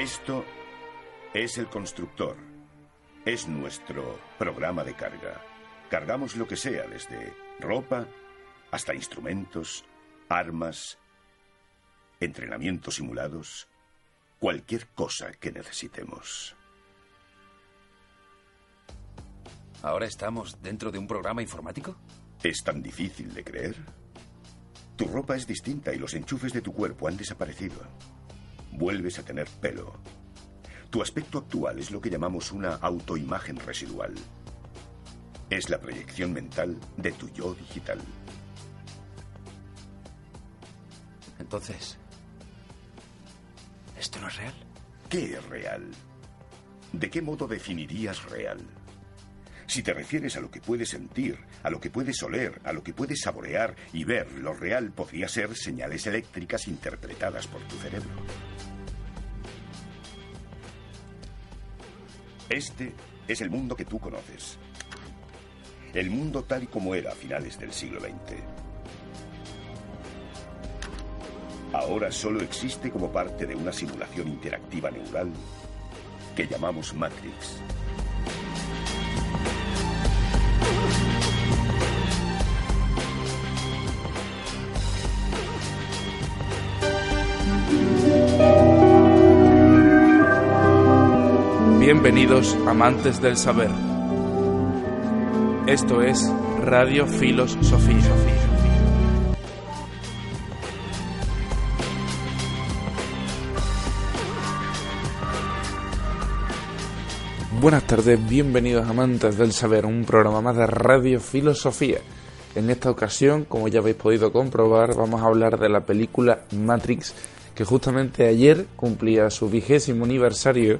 Esto es el constructor. Es nuestro programa de carga. Cargamos lo que sea, desde ropa hasta instrumentos, armas, entrenamientos simulados, cualquier cosa que necesitemos. ¿Ahora estamos dentro de un programa informático? ¿Es tan difícil de creer? Tu ropa es distinta y los enchufes de tu cuerpo han desaparecido. Vuelves a tener pelo. Tu aspecto actual es lo que llamamos una autoimagen residual. Es la proyección mental de tu yo digital. Entonces, ¿esto no es real? ¿Qué es real? ¿De qué modo definirías real? Si te refieres a lo que puedes sentir, a lo que puedes oler, a lo que puedes saborear y ver, lo real podría ser señales eléctricas interpretadas por tu cerebro. Este es el mundo que tú conoces. El mundo tal y como era a finales del siglo XX. Ahora solo existe como parte de una simulación interactiva neural que llamamos Matrix. Bienvenidos amantes del saber. Esto es Radio Filos Sofía. Buenas tardes, bienvenidos amantes del saber, un programa más de Radio Filosofía. En esta ocasión, como ya habéis podido comprobar, vamos a hablar de la película Matrix, que justamente ayer cumplía su vigésimo aniversario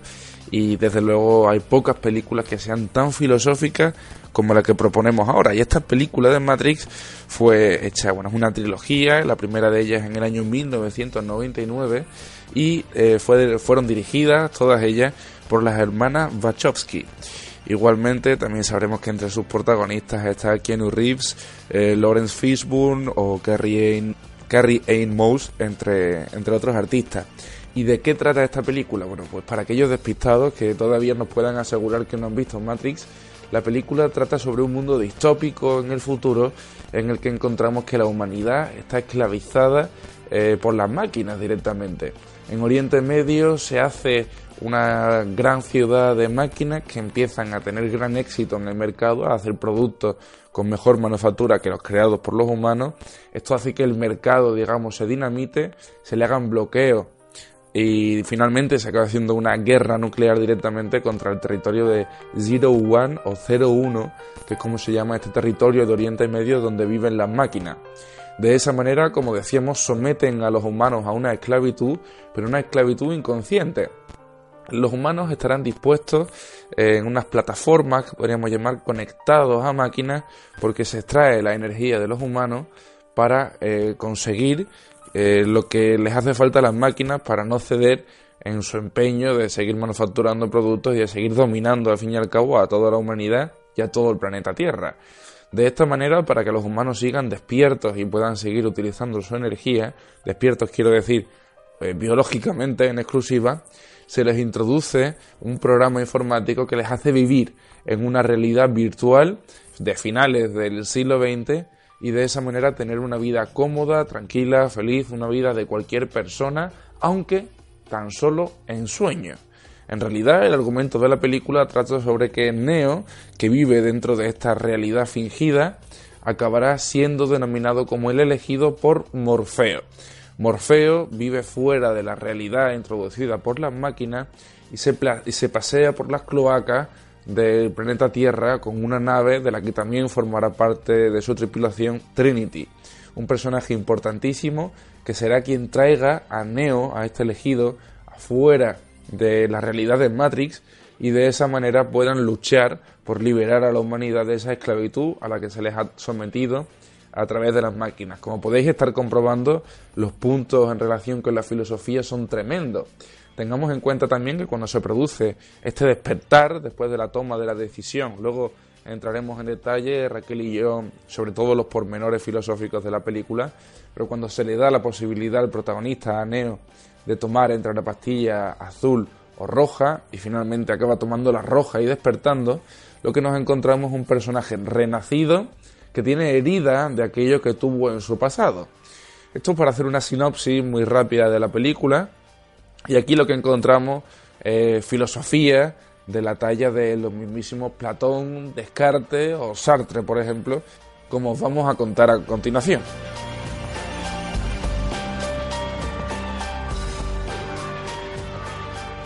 y desde luego hay pocas películas que sean tan filosóficas como la que proponemos ahora. Y esta película de Matrix fue hecha, bueno, es una trilogía, la primera de ellas en el año 1999 y eh, fue, fueron dirigidas todas ellas por las hermanas Wachowski. Igualmente, también sabremos que entre sus protagonistas está Keanu Reeves, eh, Lawrence Fishburne o Carrie Carrie Ann Moss, entre, entre otros artistas. ¿Y de qué trata esta película? Bueno, pues para aquellos despistados que todavía nos puedan asegurar que no han visto Matrix, la película trata sobre un mundo distópico en el futuro en el que encontramos que la humanidad está esclavizada eh, por las máquinas directamente. En Oriente Medio se hace una gran ciudad de máquinas que empiezan a tener gran éxito en el mercado, a hacer productos con mejor manufactura que los creados por los humanos. Esto hace que el mercado, digamos, se dinamite, se le hagan bloqueos y finalmente se acaba haciendo una guerra nuclear directamente contra el territorio de Zero One o Zero Uno, que es como se llama este territorio de Oriente Medio donde viven las máquinas. De esa manera, como decíamos, someten a los humanos a una esclavitud, pero una esclavitud inconsciente. Los humanos estarán dispuestos en unas plataformas que podríamos llamar conectados a máquinas porque se extrae la energía de los humanos para eh, conseguir eh, lo que les hace falta a las máquinas para no ceder en su empeño de seguir manufacturando productos y de seguir dominando al fin y al cabo a toda la humanidad y a todo el planeta Tierra. De esta manera, para que los humanos sigan despiertos y puedan seguir utilizando su energía, despiertos quiero decir eh, biológicamente en exclusiva, se les introduce un programa informático que les hace vivir en una realidad virtual de finales del siglo XX y de esa manera tener una vida cómoda, tranquila, feliz, una vida de cualquier persona, aunque tan solo en sueño. En realidad, el argumento de la película trata sobre que Neo, que vive dentro de esta realidad fingida, acabará siendo denominado como el elegido por Morfeo. Morfeo vive fuera de la realidad introducida por las máquinas y se, y se pasea por las cloacas del planeta Tierra con una nave de la que también formará parte de su tripulación Trinity, un personaje importantísimo que será quien traiga a Neo, a este elegido, afuera de la realidad de Matrix y de esa manera puedan luchar por liberar a la humanidad de esa esclavitud a la que se les ha sometido a través de las máquinas. Como podéis estar comprobando, los puntos en relación con la filosofía son tremendos. Tengamos en cuenta también que cuando se produce este despertar después de la toma de la decisión, luego entraremos en detalle Raquel y yo sobre todos los pormenores filosóficos de la película, pero cuando se le da la posibilidad al protagonista, a Neo, de tomar entre la pastilla azul o roja y finalmente acaba tomando la roja y despertando, lo que nos encontramos es un personaje renacido que tiene herida de aquello que tuvo en su pasado. Esto es para hacer una sinopsis muy rápida de la película y aquí lo que encontramos es filosofía de la talla de los mismísimos Platón, Descartes o Sartre, por ejemplo, como os vamos a contar a continuación.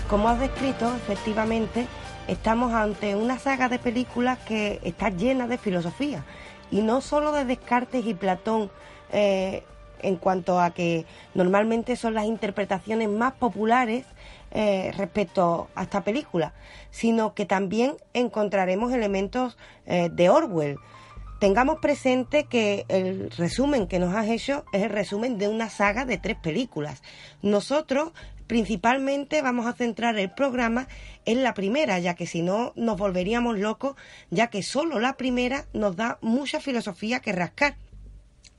Como has descrito, efectivamente, estamos ante una saga de películas que está llena de filosofía, y no solo de Descartes y Platón, eh, en cuanto a que normalmente son las interpretaciones más populares eh, respecto a esta película, sino que también encontraremos elementos eh, de Orwell. Tengamos presente que el resumen que nos has hecho es el resumen de una saga de tres películas. Nosotros principalmente vamos a centrar el programa en la primera, ya que si no nos volveríamos locos, ya que solo la primera nos da mucha filosofía que rascar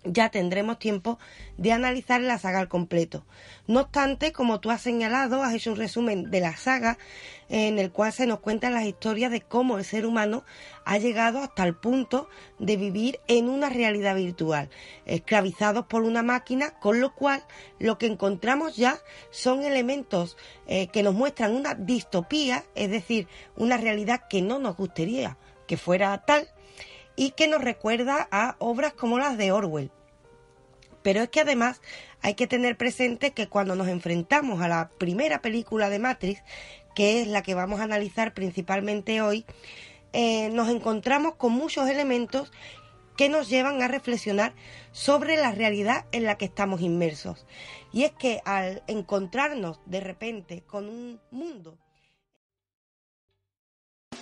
ya tendremos tiempo de analizar la saga al completo. No obstante, como tú has señalado, has hecho un resumen de la saga en el cual se nos cuentan las historias de cómo el ser humano ha llegado hasta el punto de vivir en una realidad virtual, esclavizados por una máquina, con lo cual lo que encontramos ya son elementos eh, que nos muestran una distopía, es decir, una realidad que no nos gustaría que fuera tal, y que nos recuerda a obras como las de Orwell. Pero es que además hay que tener presente que cuando nos enfrentamos a la primera película de Matrix, que es la que vamos a analizar principalmente hoy, eh, nos encontramos con muchos elementos que nos llevan a reflexionar sobre la realidad en la que estamos inmersos. Y es que al encontrarnos de repente con un mundo